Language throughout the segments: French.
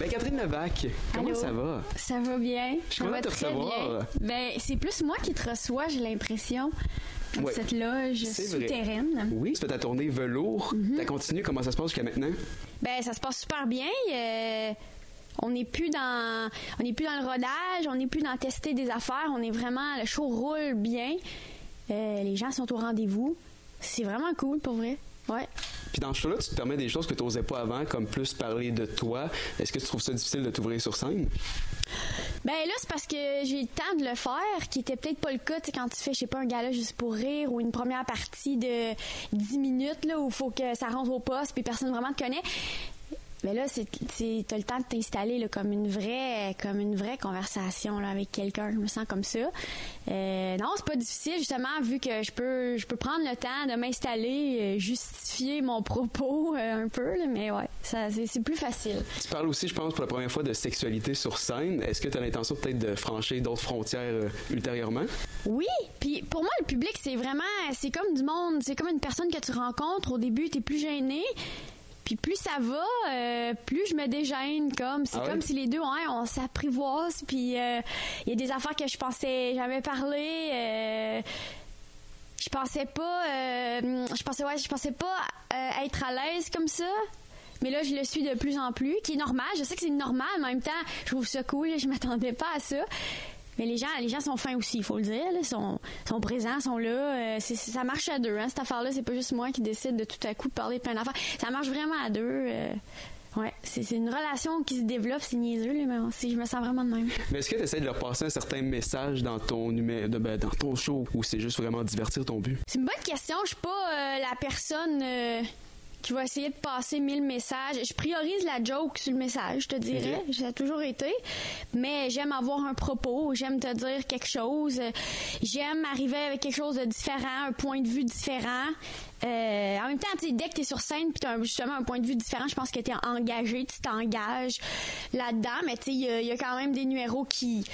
Ben, Catherine Levac, comment Allô? ça va? Ça va bien? Je suis ça content va de te recevoir. bien. Ben, c'est plus moi qui te reçois, j'ai l'impression, dans Ouais. cette loge vrai. souterraine. Oui, tu fais ta tournée velours. T'as continué, comment ça se passe jusqu'à maintenant? Ben, ça se passe super bien. euh, on n'est plus dans, on n'est plus dans le rodage, on n'est plus dans tester des affaires. On est vraiment, le show roule bien. Euh, les gens sont au rendez-vous. C'est vraiment cool pour vrai. Ouais. Puis dans ce show-là, tu te permets des choses que tu n'osais pas avant, comme plus parler de toi. Est-ce que tu trouves ça difficile de t'ouvrir sur scène? Ben là, c'est parce que j'ai eu le temps de le faire, qui était peut-être pas le cas, tu quand tu fais, je sais pas, un gala juste pour rire ou une première partie de 10 minutes, là, où il faut que ça rentre au poste puis personne vraiment te connaît. Mais là, c'est, t'as le temps de t'installer là, comme une vraie, comme une vraie conversation là, avec quelqu'un. Je me sens comme ça. Euh, non, c'est pas difficile justement vu que je peux, je peux prendre le temps de m'installer, euh, justifier mon propos euh, un peu. là, mais ouais, ça, c'est, c'est plus facile. Tu parles aussi, je pense, pour la première fois de sexualité sur scène. Est-ce que tu as l'intention peut-être de franchir d'autres frontières euh, ultérieurement? Oui, puis pour moi le public c'est vraiment c'est comme du monde, c'est comme une personne que tu rencontres au début, tu es plus gêné. Puis plus ça va, euh, plus je me dégêne comme c'est Ah comme si les deux on s'apprivoise puis euh, il y a des affaires que je pensais jamais parler euh, je pensais pas je pensais ouais, je pensais pas être à l'aise comme ça. Mais là, je le suis de plus en plus, qui est normal. Je sais que c'est normal, mais en même temps, je trouve ça cool. Je m'attendais pas à ça. Mais les gens, les gens sont fins aussi, il faut le dire. Ils sont, sont présents, sont là. Euh, c'est- ça marche à deux. Hein, cette affaire-là, c'est pas juste moi qui décide de tout à coup de parler de plein d'affaires. Ça marche vraiment à deux. euh, ouais, c'est c'est une relation qui se développe. C'est niaiseux, là, mais c'est- je me sens vraiment de même. Mais est-ce que tu essaies de leur passer un certain message dans ton de- ben, dans ton show ou c'est juste vraiment divertir ton but? C'est une bonne question. Je suis pas euh, la personne qui va essayer de passer mille messages. Je priorise la joke sur le message, je te dirais. Ça a toujours été. Mais j'aime avoir un propos. J'aime te dire quelque chose. J'aime arriver avec quelque chose de différent, un point de vue différent. Euh, en même temps, dès que tu es sur scène puis tu as justement un point de vue différent, je pense que tu es engagé, tu t'engages là-dedans. Mais tu sais, il y y, a quand même des numéros qui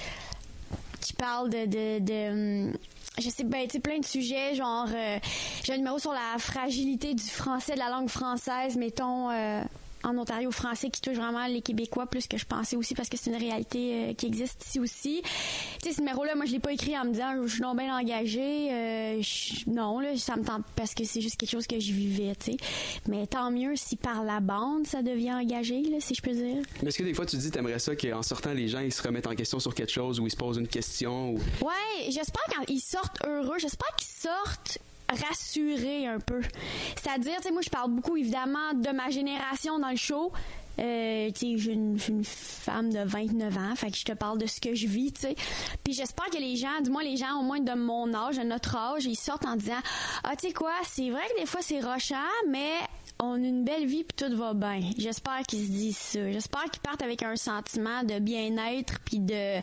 qui parle de, de, de, hum, je sais ben tu plein de sujets genre euh, j'ai un numéro sur la fragilité du français de la langue française mettons euh, en Ontario français qui touche vraiment les Québécois plus que je pensais aussi parce que c'est une réalité euh, qui existe ici aussi. Tu sais ce numéro là moi je l'ai pas écrit en me disant je suis non bien engagée euh, je- non là ça me tente parce que c'est juste quelque chose que je vivais tu sais. Mais tant mieux si par la bande ça devient engagé là si je peux dire. Mais est-ce que des fois tu dis t'aimerais ça qu'en sortant les gens ils se remettent en question sur quelque chose ou ils se posent une question ou Ouais, j'espère qu'ils sortent heureux. J'espère qu'ils sortent rassurés un peu. C'est-à-dire, tu sais, moi, je parle beaucoup, évidemment, de ma génération dans le show. Euh, tu sais, je suis une femme de 29 ans, fait que je te parle de ce que je vis, tu sais. Puis j'espère que les gens, du moins les gens au moins de mon âge, de notre âge, ils sortent en disant Ah, tu sais quoi, c'est vrai que des fois c'est rochant, mais on a une belle vie puis tout va bien. J'espère qu'ils se disent ça. J'espère qu'ils partent avec un sentiment de bien-être puis de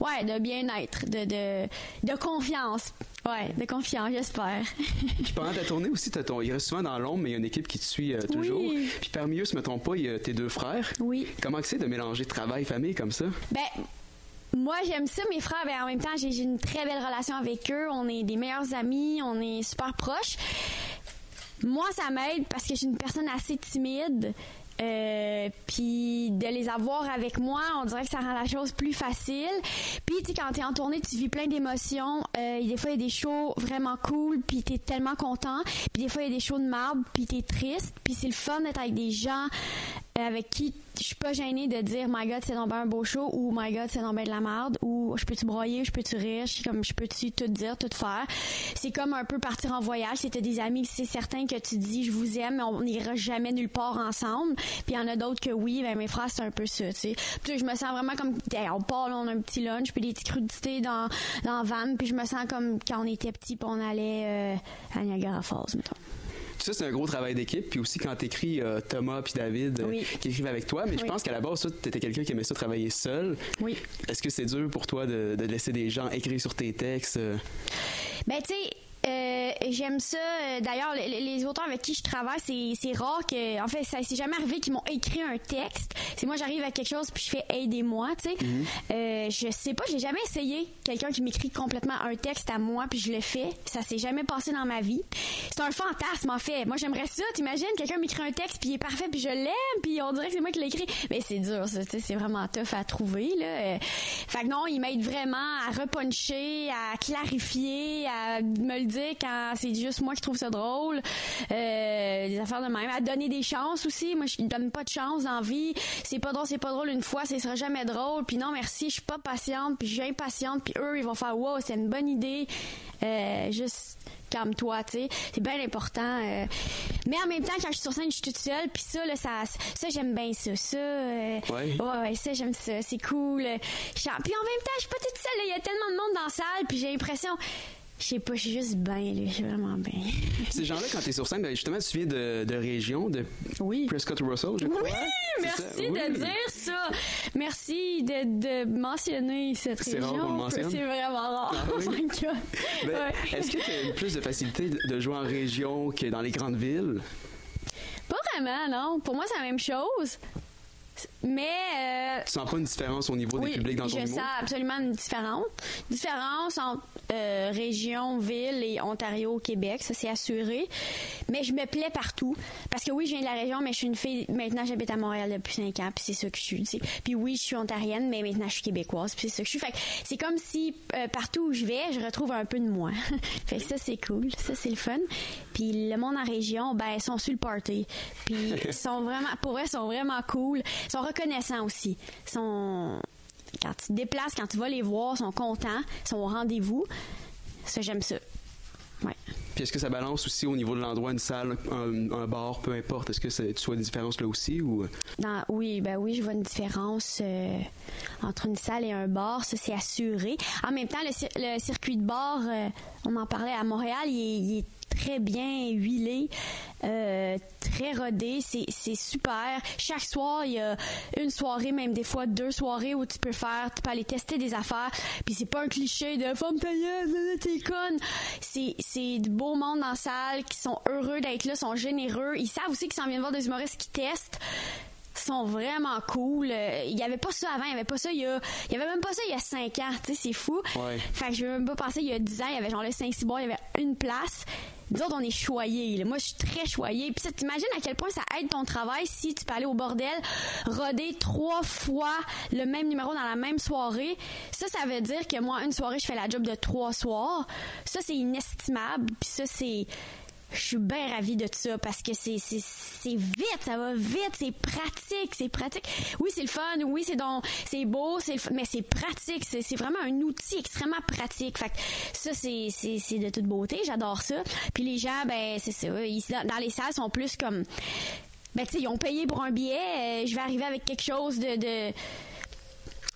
ouais, de bien-être, de, de de confiance. Ouais, de confiance, j'espère. Puis pendant ta tournée aussi, t'as ton, il reste souvent dans l'ombre, mais il y a une équipe qui te suit euh, toujours. Oui. Puis parmi eux, si je me trompe pas, il y a tes deux frères. Oui. Comment c'est de mélanger travail famille comme ça? Ben, moi, j'aime ça, mes frères. Ben, en même temps, j'ai une très belle relation avec eux. On est des meilleurs amis. On est super proches. Moi, ça m'aide parce que je suis une personne assez timide. Euh, puis de les avoir avec moi, on dirait que ça rend la chose plus facile. Puis tu sais quand t'es en tournée, tu vis plein d'émotions. Euh, des fois il y a des shows vraiment cool, puis t'es tellement content. Puis des fois il y a des shows de marbre, puis t'es triste. Puis c'est le fun d'être avec des gens avec qui je suis pas gênée de dire my god c'est ben un beau show ou my god c'est ben de la merde ou je peux-tu broyer, je peux-tu rire, je comme je peux-tu tout dire, tout faire? C'est comme un peu partir en voyage, t'as des amis, c'est certain que tu dis je vous aime mais on n'ira jamais nulle part ensemble. Puis il y en a d'autres que oui, ben mes frères c'est un peu ça, tu sais. Puis je me sens vraiment comme on part là, on a un petit lunch puis des petites crudités dans dans van puis je me sens comme quand on était petit puis on allait euh, à Niagara Falls mettons. Ça, c'est un gros travail d'équipe. Puis aussi, quand t'écris euh, Thomas puis David euh, Oui. qui écrivent avec toi. Mais je pense qu'à la base, toi, t'étais quelqu'un qui aimait ça travailler seul. Oui. Est-ce que c'est dur pour toi de, de laisser des gens écrire sur tes textes? euh? Ben, tu sais, Euh, j'aime ça. Euh, d'ailleurs, les, les auteurs avec qui je travaille, c'est, c'est rare que, en fait, ça s'est jamais arrivé qu'ils m'ont écrit un texte. C'est moi, j'arrive à quelque chose puis je fais aidez-moi, tu sais. Euh, je sais pas, j'ai jamais essayé quelqu'un qui m'écrit complètement un texte à moi puis je le fais. Ça s'est jamais passé dans ma vie. C'est un fantasme en fait. Moi, j'aimerais ça. T'imagines, quelqu'un m'écrit un texte puis il est parfait puis je l'aime puis on dirait que c'est moi qui l'ai écrit. Mais c'est dur, ça. tu sais, C'est vraiment tough à trouver là. Euh, Fait que non, il m'aide vraiment à repuncher, à clarifier, à me le quand c'est juste moi qui trouve ça drôle. Euh, des affaires de même. À donner des chances aussi. Moi, je donne pas de chance dans la vie. C'est pas drôle, c'est pas drôle une fois, ce sera jamais drôle. Puis non, merci, je suis pas patiente, puis je suis impatiente, puis eux, ils vont faire wow, c'est une bonne idée. Euh, juste calme-toi, tu sais. C'est bien important. euh. Mais en même temps, quand je suis sur scène, je suis toute seule, puis ça, là, ça, ça j'aime bien ça. Ça, euh, Ouais. ouais, ouais, ça, j'aime ça. C'est cool. Puis en même temps, je suis pas toute seule. Il y a tellement de monde dans la salle, puis j'ai l'impression... Je sais pas, je suis juste bien. Je suis vraiment bien. Ces gens-là, quand t'es sur scène, ben, justement, tu viens de, de région, de Oui. Prescott Russell, je crois. Oui, merci ça? de Oui. dire ça. Merci de, de mentionner cette C'est rare région. C'est vraiment rare. Ah oui? Oh my God. Ben, Ouais. Est-ce que tu as plus de facilité de jouer en région que dans les grandes villes? Pas vraiment, non. Pour moi, c'est la même chose. Mais euh, Tu sens pas une différence au niveau oui, des publics dans ton je humour? sens absolument une différence. Différence entre euh, région, ville et Ontario, Québec, ça c'est assuré. Mais je me plais partout. Parce que oui, je viens de la région, mais je suis une fille. Maintenant, j'habite à Montréal depuis 5 ans, puis c'est ça que je suis. Puis oui, je suis ontarienne, mais maintenant, je suis québécoise, puis c'est ça que je suis. Fait c'est comme si euh, partout où je vais, je retrouve un peu de moi. fait que ça, c'est cool. Ça, c'est le fun. Puis le monde en région, ben, ils sont sur le party. Puis ils sont vraiment, pour eux, ils sont vraiment cool. Sont reconnaissants aussi. Sont quand tu te déplaces, quand tu vas les voir, sont contents, sont au rendez-vous. Ça, j'aime ça. Ouais. Puis est-ce que ça balance aussi au niveau de l'endroit, une salle, un, un bar, peu importe? Est-ce que ça- tu vois des différences là aussi? ou? Dans- oui, ben oui, je vois une différence euh, entre une salle et un bar, ça c'est assuré. En même temps, le, le circuit de bar, euh, on en parlait à Montréal, il est, il est très bien huilé, euh, très rodé, c'est super. Chaque soir, il y a une soirée, même des fois deux soirées où tu peux faire, tu peux aller tester des affaires. Puis c'est pas un cliché de femme ta gueule, t'es conne. C'est du beau monde la salle qui sont heureux d'être là, sont généreux. Ils savent aussi qu'ils s'en viennent voir des humoristes qui testent sont vraiment cool. Euh, Il y avait pas ça avant, il y avait pas ça il y a il y avait même pas ça il y a 5 ans, tu sais, c'est fou. Ouais. Fait que je veux même pas penser il y a 10 ans, il y avait genre le 5 6 bars, il y avait une place. Nous autres, on est choyés. Moi, je suis très choyée. Puis ça, t'imagines à quel point ça aide ton travail si tu peux aller au bordel, roder trois fois le même numéro dans la même soirée. Ça, ça veut dire que moi, une soirée, je fais la job de trois soirs. Ça, c'est inestimable. Puis ça, c'est je suis bien ravie de ça parce que c'est c'est c'est vite, ça va vite, c'est pratique, c'est pratique. Oui, c'est le fun, oui, c'est donc c'est beau, c'est mais c'est pratique, c'est c'est vraiment un outil extrêmement pratique. Fait que ça c'est c'est c'est de toute beauté, j'adore ça. Puis les gens ben c'est ça, ils dans, les salles sont plus comme ben tu sais, ils ont payé pour un billet, euh, je vais arriver avec quelque chose de de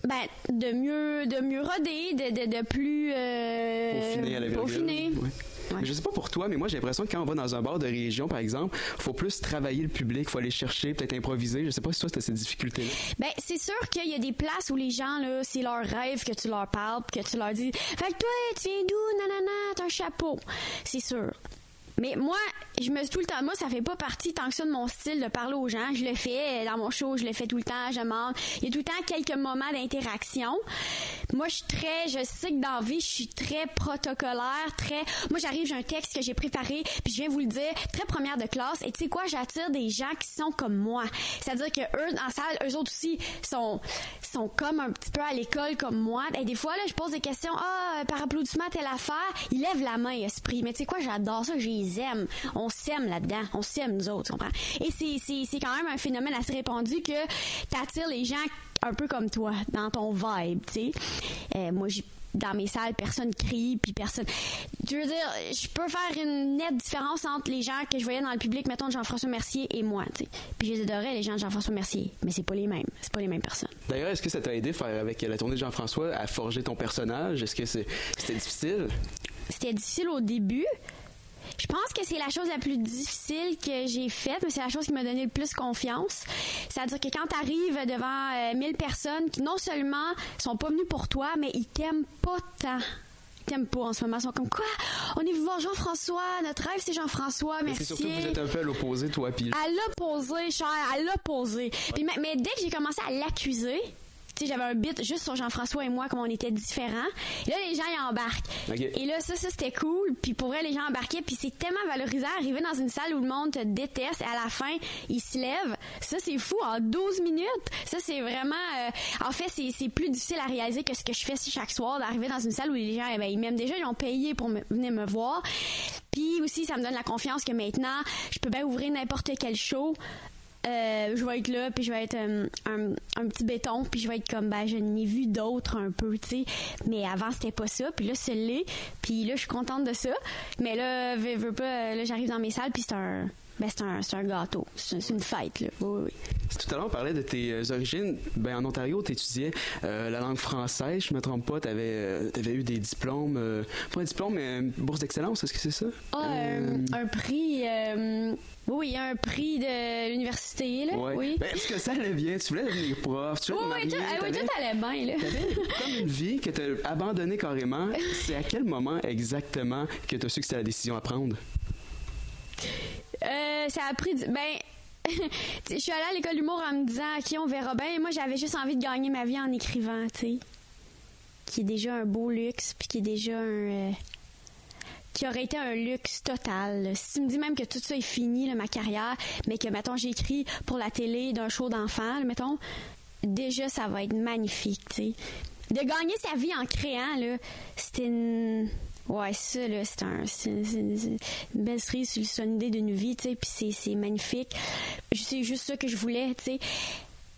ben, de mieux de mieux rodé, de, de, de plus euh, Peaufiné à la virgule. peaufiné. Ouais. Ouais. Je sais pas pour toi, mais moi j'ai l'impression que quand on va dans un bar de région, par exemple, faut plus travailler le public, faut aller chercher, peut-être improviser. Je sais pas si toi t'as cette difficulté-là. Ben, c'est sûr qu'il y a des places où les gens, là, c'est leur rêve que tu leur parles, que tu leur dis, fait que toi, tu viens d'où, nanana, t'as un chapeau. C'est sûr. Mais moi, je me tout le temps, moi, ça fait pas partie tant que ça de mon style de parler aux gens. Je le fais dans mon show, je le fais tout le temps, je demande. Il y a tout le temps quelques moments d'interaction. Moi, je suis très, je sais que dans vie, je suis très protocolaire, très, moi, j'arrive, j'ai un texte que j'ai préparé, puis je viens vous le dire, très première de classe. Et tu sais quoi, j'attire des gens qui sont comme moi. C'est-à-dire que eux, en salle, eux autres aussi, sont, sont comme un petit peu à l'école comme moi. Et des fois, là, je pose des questions, ah, par applaudissement, telle affaire. Ils lèvent la main, esprit. Mais tu sais quoi, j'adore ça, je les aime. On s'aime là-dedans. On s'aime, nous autres, tu comprends? Et c'est, c'est, c'est quand même un phénomène assez répandu que t'attires les gens un peu comme toi, dans ton vibe, tu sais. Euh, moi, j'ai dans mes salles, personne crie, puis personne. Je veux dire, je peux faire une nette différence entre les gens que je voyais dans le public, mettons de Jean-François Mercier et moi, tu sais. Puis je les adorais, les gens de Jean-François Mercier, mais c'est pas les mêmes, c'est pas les mêmes personnes. D'ailleurs, est-ce que ça t'a aidé faire avec la tournée de Jean-François à forger ton personnage? Est-ce que c'est- c'était difficile? C'était difficile au début. Je pense que c'est la chose la plus difficile que j'ai faite, mais c'est la chose qui m'a donné le plus confiance. C'est-à-dire que quand tu arrives devant euh, 1000 personnes qui non seulement sont pas venues pour toi, mais ils t'aiment pas tant t'aiment pas en ce moment. Ils sont comme quoi? On est voir Jean-François. Notre rêve, c'est Jean-François. Merci. c'est surtout que vous êtes un peu à l'opposé, toi, puis À l'opposé, cher, à l'opposé. Mais dès que j'ai commencé à l'accuser, tu sais, j'avais un bit juste sur Jean-François et moi, comme on était différents. Et là, les gens, ils embarquent. Et là, ça, ça, c'était cool. Puis pour vrai, les gens embarquaient. Puis c'est tellement valorisant d'arriver dans une salle où le monde te déteste. Et à la fin, ils se lèvent. Ça, c'est fou. En 12 minutes. Ça, c'est vraiment... euh, en fait, c'est plus difficile à réaliser que ce que je fais chaque soir, d'arriver dans une salle où les gens, eh ben, ils m'aiment déjà. Ils ont payé pour me- venir me voir. Puis aussi, ça me donne la confiance que maintenant, je peux bien ouvrir n'importe quel show. Euh, je vais être là, puis je vais être euh, un, petit béton, puis je vais être comme, ben, je n'ai vu d'autres un peu, tu sais. Mais avant, c'était pas ça, puis là, c'est l'est. Puis là, je suis contente de ça. Mais là, veux, veux pas, là, j'arrive dans mes salles, puis c'est un, ben, c'est un, gâteau. C'est une fête, là. Oui, oui. Tout à l'heure, on parlait de tes euh, origines. Ben, en Ontario, tu étudiais euh, la langue française, je me trompe pas. Tu avais, eu des diplômes, euh, pas un diplôme, mais une bourse d'excellence, est-ce que c'est ça? Ah, Euh, un, prix, euh, oui, un prix de l'université, là. ouais. Oui. Ben, est-ce que ça allait bien? Tu voulais devenir prof, tu oui, oui, tout, ah oui, tout allait bien, là. T'avais comme une vie que t'as abandonnée carrément. C'est à quel moment exactement que t'as su que c'était la décision à prendre? Euh, ça a pris du... Ben... je suis allée à l'école d'humour en me disant, OK, on verra bien. Moi, j'avais juste envie de gagner ma vie en écrivant, tu sais. Qui est déjà un beau luxe, puis qui est déjà un... euh, qui aurait été un luxe total. là. Si tu me dis même que tout ça est fini, là, ma carrière, mais que, mettons, j'écris pour la télé d'un show d'enfant, mettons, déjà, ça va être magnifique, tu sais. De gagner sa vie en créant, là, c'était une... Ouais, ça, là, c'est un, c'est une belle cerise sur le son idée d'une vie, tu sais, puis c'est magnifique. C'est juste ça que je voulais, tu sais.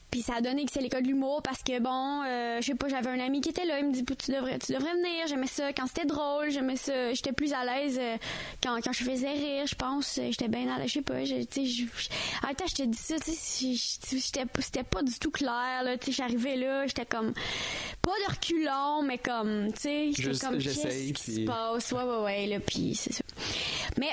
Puis ça a donné que c'est l'école de l'humour parce que bon, euh, je sais pas, j'avais un ami qui était là, il me dit tu devrais tu devrais venir, j'aimais ça quand c'était drôle, j'aimais ça, j'étais plus à l'aise euh, quand, quand je faisais rire, je pense, euh, j'étais bien à l'aise, je sais pas, tu sais, en même temps je te dis ça, tu sais, j'étais c'était pas du tout clair là, tu sais, j'arrivais là, j'étais comme pas de reculons, mais comme tu sais, j'étais comme qu'est-ce qui se passe, ouais ouais ouais là, puis c'est ça. Mais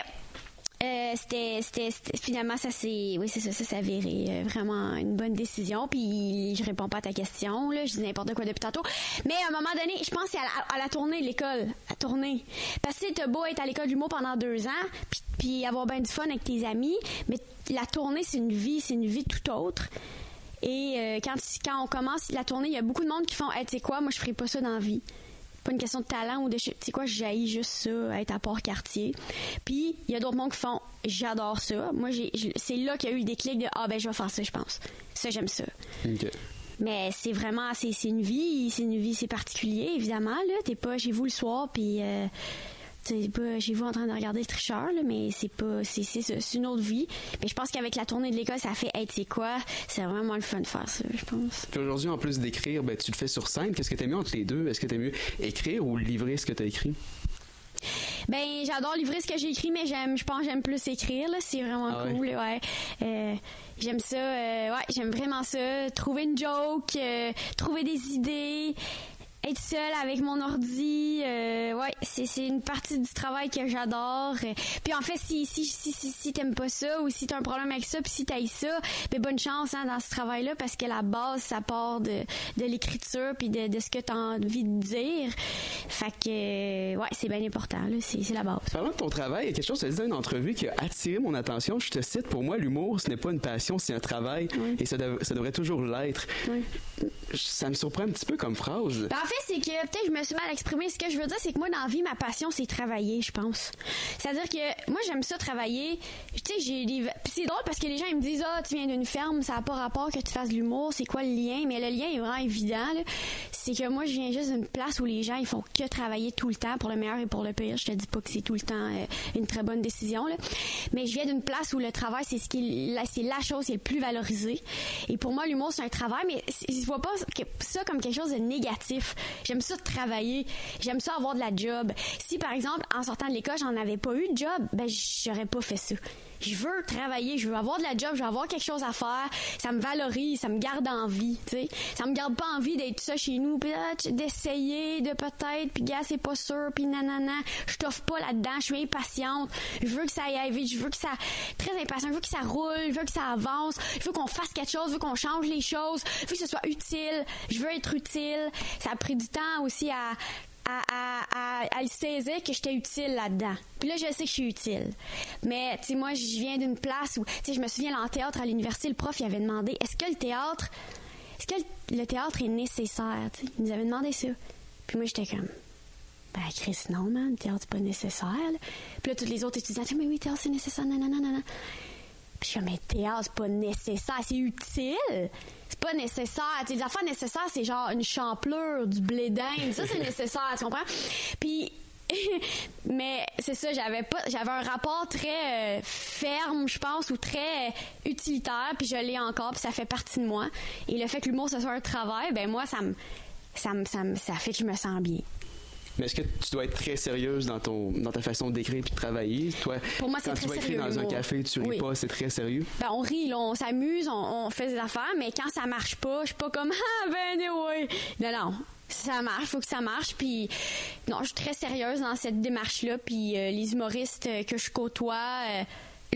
euh, c'était, c'était, finalement ça s'est, oui c'est ça, ça s'est avéré euh, vraiment une bonne décision. Puis je réponds pas à ta question là, je dis n'importe quoi depuis tantôt. Mais à un moment donné, je pense que à la, à la tournée l'école, à tourner. Parce que t'as beau être à l'école du mot pendant deux ans, puis, puis avoir bien du fun avec tes amis, mais la tournée c'est une vie, c'est une vie tout autre. Et euh, quand, quand on commence la tournée, il y a beaucoup de monde qui font, tu sais quoi, moi je ferais pas ça dans la vie pas une question de talent ou de tu sais quoi j'haïs juste ça être à Port-Cartier. Puis il y a d'autres monde qui font j'adore ça. Moi j'ai c'est là qu'il y a eu le déclic de ah ben je vais faire ça je pense. Ça j'aime ça. Ok. mais c'est vraiment c'est c'est une vie c'est une vie c'est particulier évidemment là. T'es pas chez vous le soir puis euh, chez vous en train de regarder le tricheur là, mais c'est pas c'est c'est c'est une autre vie mais je pense qu'avec la tournée de l'école ça fait hey, tu sais quoi c'est vraiment le fun de faire ça je pense Puis aujourd'hui, en plus d'écrire, ben, tu le fais sur scène. Qu'est-ce que t'aimes mieux entre les deux? Est-ce que t'aimes mieux écrire ou livrer ce que t'as écrit? Ben, j'adore livrer ce que j'ai écrit, mais j'aime, je pense que j'aime plus écrire, là. C'est vraiment Ah ouais? cool, ouais. Euh, j'aime ça, euh, ouais, j'aime vraiment ça. Trouver une joke, euh, trouver des idées, être seule avec mon ordi, euh, ouais, c'est, c'est une partie du travail que j'adore. Puis en fait, si, si, si, si, si t'aimes pas ça ou si t'as un problème avec ça, puis si t'ailles ça, ben bonne chance hein, dans ce travail-là parce que la base, ça part de, de l'écriture puis de, de ce que t'as envie de dire. Fait que, euh, ouais, c'est bien important, là. C'est, c'est la base. Parlant de ton travail, il y a quelque chose tu as dit dans une entrevue qui a attiré mon attention. Je te cite, pour moi, l'humour, ce n'est pas une passion, c'est un travail. Oui. Et ça, dev- ça devrait toujours l'être. Oui. Ça me surprend un petit peu comme phrase. Ben, en fait, c'est que peut-être je me suis mal exprimée. Ce que je veux dire, c'est que moi, dans la vie, ma passion, c'est travailler, je pense. C'est-à-dire que moi, j'aime ça travailler. Tu sais, j'ai des. C'est drôle parce que les gens, ils me disent, ah, tu viens d'une ferme, ça n'a pas rapport que tu fasses de l'humour, c'est quoi le lien? Mais le lien est vraiment évident, là. C'est que moi, je viens juste d'une place où les gens, ils font que travailler tout le temps, pour le meilleur et pour le pire. Je te dis pas que c'est tout le temps euh, une très bonne décision, là. Mais je viens d'une place où le travail, c'est ce qui la- c'est la chose qui est le plus valorisée. Et pour moi, l'humour, c'est un travail, mais je vois pas ça comme quelque chose de négatif. J'aime ça travailler. J'aime ça avoir de la job. Si, par exemple, en sortant de l'école, j'en avais pas eu de job, ben, j'aurais pas fait ça. Je veux travailler, je veux avoir de la job, je veux avoir quelque chose à faire. Ça me valorise, ça me garde en vie, tu sais. Ça me garde pas envie d'être ça chez nous, ah, d'essayer, de peut-être, puis gars, c'est pas sûr, puis nanana. Je t'offre pas là-dedans, je suis impatiente. Je veux que ça aille vite, je veux que ça... Très impatient, je veux que ça roule, je veux que ça avance, je veux qu'on fasse quelque chose, je veux qu'on change les choses, je veux que ce soit utile, je veux être utile. Ça a pris du temps aussi à à, à, que j'étais utile là-dedans. Puis là, je sais que je suis utile. Mais, tu sais, moi, je viens d'une place où, tu sais, je me souviens, en théâtre à l'université, le prof, il avait demandé, est-ce que le théâtre, est nécessaire? sais? Il nous avait demandé ça. Puis moi, j'étais comme, ben, Chris, non, man, le théâtre, c'est pas nécessaire. Puis là, tous les autres étudiants, mais oui, le théâtre, c'est nécessaire, non, non. Puis je mais théâtre, c'est pas nécessaire, c'est utile c'est pas nécessaire. Les affaires nécessaires, c'est genre une champlure, du blé d'Inde. Ça, c'est nécessaire, tu comprends? Puis, mais c'est ça, j'avais pas, j'avais un rapport très euh, ferme, je pense, ou très utilitaire, puis je l'ai encore, puis ça fait partie de moi. Et le fait que l'humour ce soit un travail, ben moi, ça me, ça ça ça fait que je me sens bien. Mais est-ce que tu dois être très sérieuse dans ton dans ta façon d'écrire puis de travailler? Toi, Pour moi, quand tu vas écrire dans un café, tu ris pas, c'est très sérieux? Ben, on rit, là, on s'amuse, on, on, fait des affaires, mais quand ça marche pas, je suis pas comme ah ben oui. Non non, ça marche, faut que ça marche. Puis non, je suis très sérieuse dans cette démarche-là. Puis euh, les humoristes que je côtoie. Euh,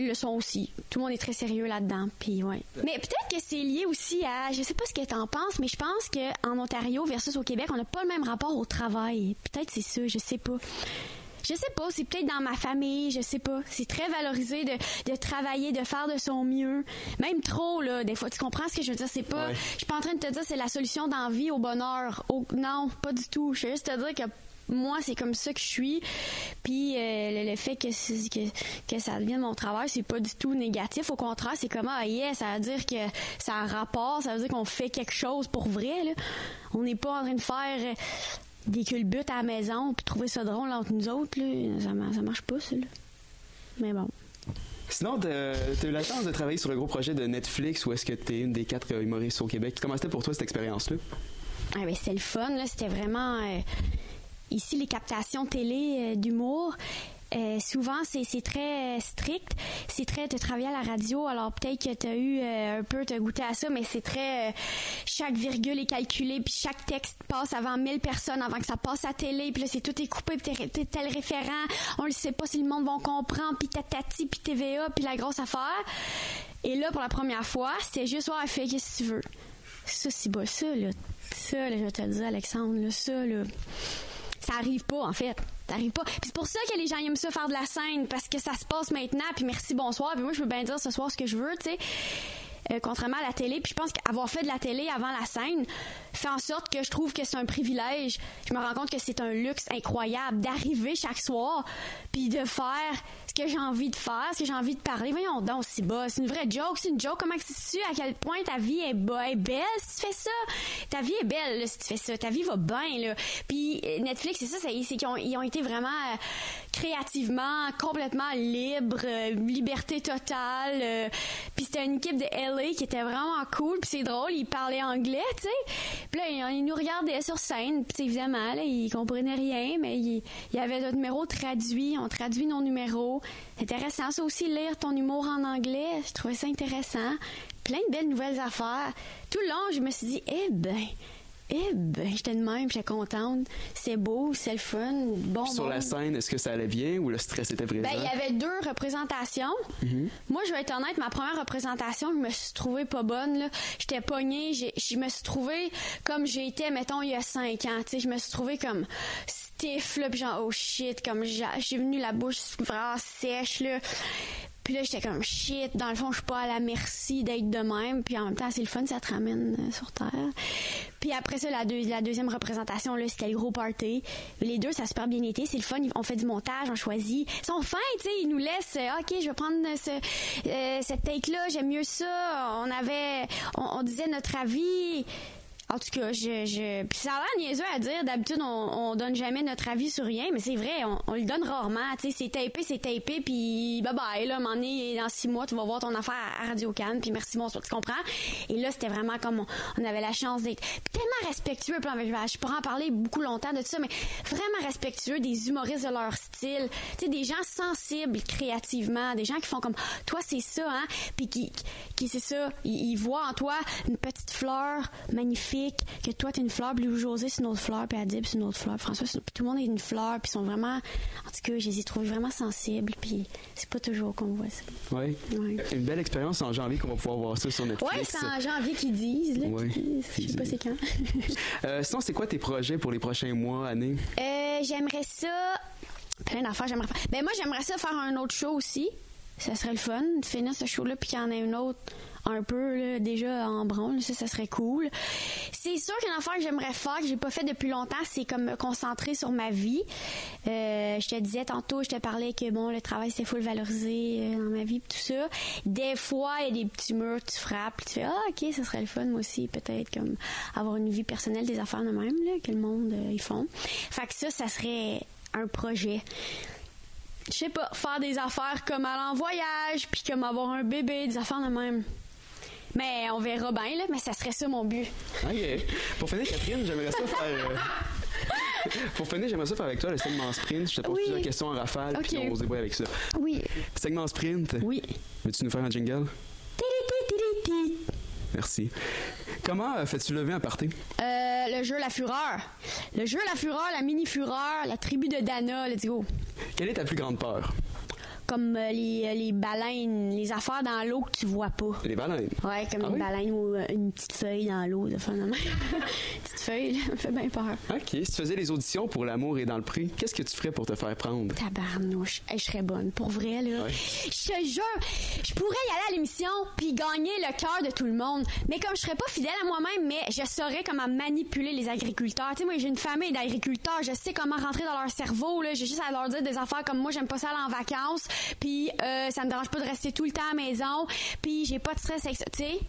le sont aussi. Tout le monde est très sérieux là-dedans. Puis ouais. Mais peut-être que c'est lié aussi à, je sais pas ce que t'en penses, mais je pense que en Ontario versus au Québec, on n'a pas le même rapport au travail. Peut-être c'est ça, je sais pas. Je sais pas, c'est peut-être dans ma famille, je sais pas. C'est très valorisé de, de, travailler, de faire de son mieux. Même trop, là, des fois. Tu comprends ce que je veux dire? C'est pas, Ouais. je suis pas en train de te dire c'est la solution d'envie au bonheur. Au- non, pas du tout. Je veux juste te dire que moi, c'est comme ça que je suis. Puis euh, le, le fait que, que, que ça devienne mon travail, c'est pas du tout négatif. Au contraire, c'est comme, ah yeah, ça veut dire que ça a un rapport, ça veut dire qu'on fait quelque chose pour vrai. Là. On n'est pas en train de faire euh, des culbutes à la maison puis trouver ça drôle entre nous autres. Là. Ça, mar- ça marche pas, ça. Là. Mais bon. Sinon, t'as as eu la chance de travailler sur le gros projet de Netflix ou est-ce que t'es une des quatre euh, humoristes au Québec Comment c'était pour toi cette expérience-là? Ah ben, c'était le fun, là. C'était vraiment. euh, ici, les captations télé euh, d'humour. euh, souvent, c'est très euh, strict. C'est très de travailler à la radio. Alors, peut-être que tu as eu un peu, t'as goûté à ça, mais c'est très. chaque virgule est calculée, puis chaque texte passe avant 1000 personnes, avant que ça passe à télé. Puis là, c'est tout est coupé, puis t'es- tel référent. On ne sait pas si le monde va comprendre, puis tatati, puis TVA, puis la grosse affaire. Et là, pour la première fois, c'était juste, ouais, fais qu'est-ce que tu veux? Ça, c'est bas, ça, là. Ça, là, je te le dire, Alexandre, là, ça, là. Ça pas, en fait. Ça pas. Puis c'est pour ça que les gens aiment ça faire de la scène, parce que ça se passe maintenant, puis merci, bonsoir. Puis moi, je peux bien dire ce soir ce que je veux, tu sais. Euh, contrairement à la télé, puis je pense qu'avoir fait de la télé avant la scène fait en sorte que je trouve que c'est un privilège. Je me rends compte que c'est un luxe incroyable d'arriver chaque soir puis de faire que j'ai envie de faire, ce que j'ai envie de parler. Voyons donc, c'est bas, c'est une vraie joke, c'est une joke. Comment que tu à quel point ta vie est, est belle si tu fais ça? Ta vie est belle si tu fais ça. Ta vie va bien. Puis euh, Netflix, c'est ça, c'est qu'ils ont, ils ont été vraiment euh, créativement complètement libres, euh, liberté totale. euh, puis c'était une équipe de LA qui était vraiment cool. Puis c'est drôle, ils parlaient anglais, tu sais. Puis là, ils, nous regardaient sur scène. Puis évidemment, là, ils comprenaient rien, mais il y avait notre numéro traduit. On traduit nos numéros. Intéressant, ça aussi, lire ton humour en anglais. Je trouvais ça intéressant. Plein de belles nouvelles affaires. Tout le long, je me suis dit, eh ben... Eh ben, j'étais de même, j'étais contente. C'est beau, c'est le fun, bon Sur la scène, est-ce que ça allait bien ou le stress était présent? Ben, il y avait deux représentations. Moi, je vais être honnête, ma première représentation, je me suis trouvée pas bonne, là. J'étais pognée, j'ai- je me suis trouvée comme j'étais, mettons, il y a cinq ans, tu sais. Je me suis trouvée comme stiff, là, pis genre, oh shit, comme j'ai j'ai venu la bouche vraiment sèche, là. Puis là, j'étais comme shit. Dans le fond, je suis pas à la merci d'être de même. Puis en même temps, c'est le fun, ça te ramène euh, sur terre. Puis après ça, la, deux- la deuxième représentation, là, c'était le gros party. Les deux, ça super bien été. C'est le fun. On fait du montage, on choisit. Ils sont fins, tu sais. Ils nous laissent, euh, OK, je vais prendre ce, euh, cette take-là. J'aime mieux ça. On avait, on disait notre avis. En tout cas, je, je... Puis ça a l'air niaiseux à dire. D'habitude, on, on donne jamais notre avis sur rien, mais c'est vrai, on, le donne rarement. Tu sais, c'est tapé, c'est tapé, puis bye bye. Là, moment donné, dans six mois, tu vas voir ton affaire à Radio Cannes, puis merci, bonsoir. Tu comprends? Et là, c'était vraiment comme on, avait la chance d'être tellement respectueux. Puis je pourrais en parler beaucoup longtemps de tout ça, mais vraiment respectueux des humoristes de leur style. Tu sais, des gens sensibles créativement, des gens qui font comme toi, c'est ça, hein? Puis qui, qui c'est ça, ils voient en toi une petite fleur magnifique que toi, t'es une fleur, puis Louis-José, c'est une autre fleur, puis Adib, c'est une autre fleur. François, tout le monde est une fleur, puis ils sont vraiment... En tout cas, je les ai trouvés vraiment sensibles, puis c'est pas toujours qu'on voit ça. Oui. Ouais. Une belle expérience en janvier qu'on va pouvoir voir ça sur Netflix. Ouais, c'est en janvier qu'ils disent, là. Ouais. disent. Je sais pas c'est quand. Euh, sinon, c'est quoi tes projets pour les prochains mois, années? Euh, j'aimerais ça. Plein d'affaires, j'aimerais faire. Ben, moi, j'aimerais ça faire un autre show aussi. Ça serait le fun, de finir ce show-là, puis qu'il y en ait une autre un peu, là, déjà en branle. Ça, ça serait cool. C'est sûr qu'une affaire que j'aimerais faire, que j'ai pas fait depuis longtemps, c'est comme me concentrer sur ma vie. Euh, je te disais tantôt, je te parlais que bon, le travail, c'est full valorisé euh, dans ma vie, tout ça. Des fois, il y a des petits murs, tu frappes, tu fais, ah, ok, ça serait le fun, moi aussi, peut-être, comme avoir une vie personnelle, des affaires de même, là, que le monde, euh, ils font. Fait que ça, ça serait un projet. Je sais pas, faire des affaires comme aller en voyage, puis comme avoir un bébé, des affaires de même. Mais on verra bien, là, mais ça serait ça mon but. OK. Pour finir, Catherine, j'aimerais ça faire. euh, Pour finir, j'aimerais ça faire avec toi le segment sprint. Je te pose Oui. plusieurs questions en rafale, puis Ok. on se débrouille avec ça. Oui. Segment sprint. Oui. Veux-tu nous faire un jingle? Merci. Comment euh, fais-tu lever un party? Euh, le jeu La Fureur. Le jeu La Fureur, la mini Fureur, la tribu de Dana, let's go. Quelle est ta plus grande peur? Comme euh, les, euh, les baleines, les affaires dans l'eau que tu vois pas. Les baleines? Ouais, comme Ah une oui? baleine ou euh, une petite feuille dans l'eau, de même. petite feuille, là, me fait bien peur. OK. Si tu faisais les auditions pour l'amour et dans le prix, qu'est-ce que tu ferais pour te faire prendre? Tabarnouche. Hey, je serais bonne. Pour vrai, là. Ouais. Je te jure, je pourrais y aller à l'émission puis gagner le cœur de tout le monde. Mais comme je serais pas fidèle à moi-même, mais je saurais comment manipuler les agriculteurs. Tu sais, moi, j'ai une famille d'agriculteurs. Je sais comment rentrer dans leur cerveau, là. J'ai juste à leur dire des affaires comme moi, j'aime pas ça aller en vacances. Puis, euh, ça me dérange pas de rester tout le temps à la maison. Puis, j'ai pas de stress avec ça. Tu sais?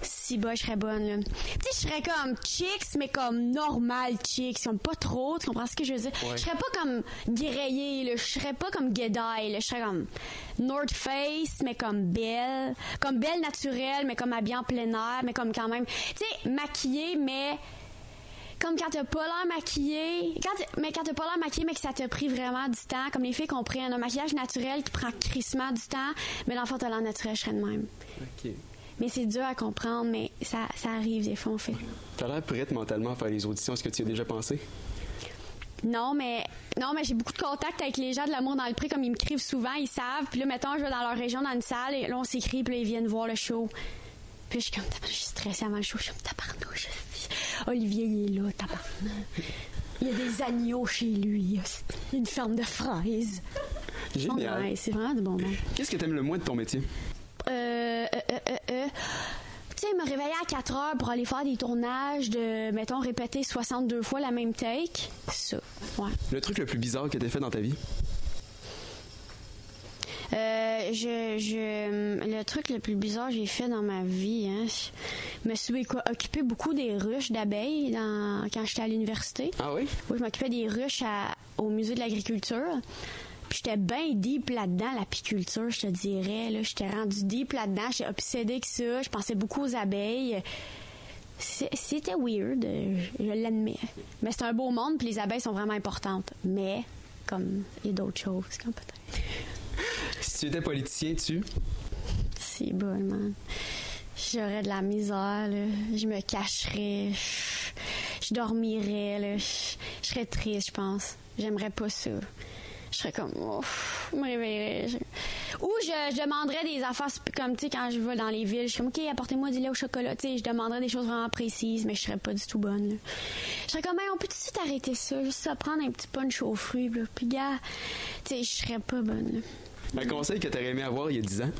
Si bas, je serais bonne, là. Tu sais, je serais comme chicks, mais comme normal chicks. Comme pas trop, tu comprends ce que je veux dire? Ouais. Je serais pas comme guerrier, là. Je serais pas comme Gedai, là. Je serais comme North Face, mais comme belle. Comme belle naturelle, mais comme habillée en plein air, mais comme quand même, tu sais, maquillée, mais comme quand t'as pas l'air maquillée, quand mais quand t'as pas l'air maquillée, mais que ça t'a pris vraiment du temps, comme les filles prend un maquillage naturel qui prend crissement du temps, mais l'enfant t'as l'air naturel, je serais de même. OK. Mais c'est dur à comprendre, mais ça, ça arrive des fois, on fait. T'as l'air prête mentalement à faire les auditions. Est-ce que tu y as déjà pensé? Non, mais non, mais j'ai beaucoup de contacts avec les gens de l'amour dans le prix, comme ils me crivent souvent, ils savent. Puis là, mettons, je vais dans leur région, dans une salle, et là, on s'écrit, puis là, ils viennent voir le show. Puis je suis comme, je suis stressée avant le show, je suis comme, tabarnouche. Olivier, il est là, tabarnak. Il y a des agneaux chez lui, hostie. Il y a une ferme de fraises. Génial. Ouais, c'est vraiment du bon monde. Qu'est-ce que t'aimes le moins de ton métier? Euh, euh, euh, euh, euh. Tu sais, me réveiller à 4 heures pour aller faire des tournages de, mettons, répéter 62 fois la même take. C'est ça, ouais. Le truc le plus bizarre que t'as fait dans ta vie? Euh, je, je, le truc le plus bizarre que j'ai fait dans ma vie, hein, je me suis quoi, occupé beaucoup des ruches d'abeilles dans, quand j'étais à l'université. Ah oui? Oui, je m'occupais des ruches à- au musée de l'agriculture. Puis j'étais bien deep là-dedans, l'apiculture, je te dirais. Là, j'étais rendu deep là-dedans, j'étais obsédée avec ça. Je pensais beaucoup aux abeilles. C'était weird, euh, je je l'admets. Mais c'est un beau monde, puis les abeilles sont vraiment importantes. Mais, comme, il y a d'autres choses, comme peut-être. Tu étais politicien, tu... C'est bon, man. J'aurais de la misère, là. Je me cacherais. Je dormirais, là. Je serais triste, je pense. J'aimerais pas ça. Je serais comme, ouf, je me réveillerais. Ou je, demanderais des affaires comme, tu sais, quand je vais dans les villes, je suis comme, OK, apportez-moi du lait au chocolat. Tu sais, je demanderais des choses vraiment précises, mais je serais pas du tout bonne, là. Je serais comme, Hey, on peut tout de suite arrêter ça, juste ça, prendre un petit punch aux fruits, là. Puis, gars, tu sais, je serais pas bonne, là. Un conseil que t'aurais aimé avoir il y a 10 ans?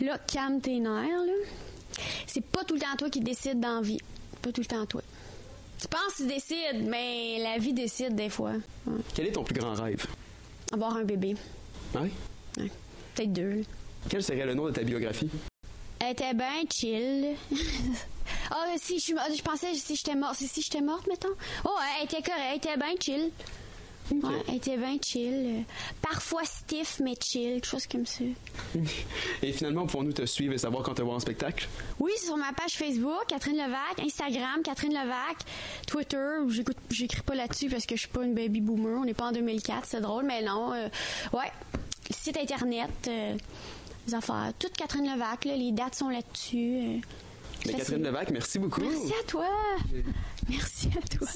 Là, calme tes nerfs, là. C'est pas tout le temps toi qui décide dans la vie. Pas tout le temps toi. Tu penses que tu décides, mais la vie décide des fois. Ouais. Quel est ton plus grand rêve? Avoir un bébé. Ah oui? Ouais. Peut-être deux. Quel serait le nom de ta biographie? Elle était bien chill. Ah, si je, je pensais si j'étais morte. Si, si j'étais morte, mettons. Oh, elle était correcte. Elle était bien chill. Ouais, elle était bien chill. Euh, Parfois stiff, mais chill. Quelque chose comme ça. Et finalement, pouvons-nous te suivre et savoir quand te voir en spectacle? Oui, c'est sur ma page Facebook, Catherine Levac, Instagram, Catherine Levac, Twitter, j'écoute, j'écris pas là-dessus parce que je suis pas une baby boomer, on n'est pas en 2004, c'est drôle, mais non, euh, ouais, site internet, euh, les affaires, toute Catherine Levac, là, les dates sont là-dessus. euh. Mais Catherine Levac, merci beaucoup. Merci à toi. Merci à toi.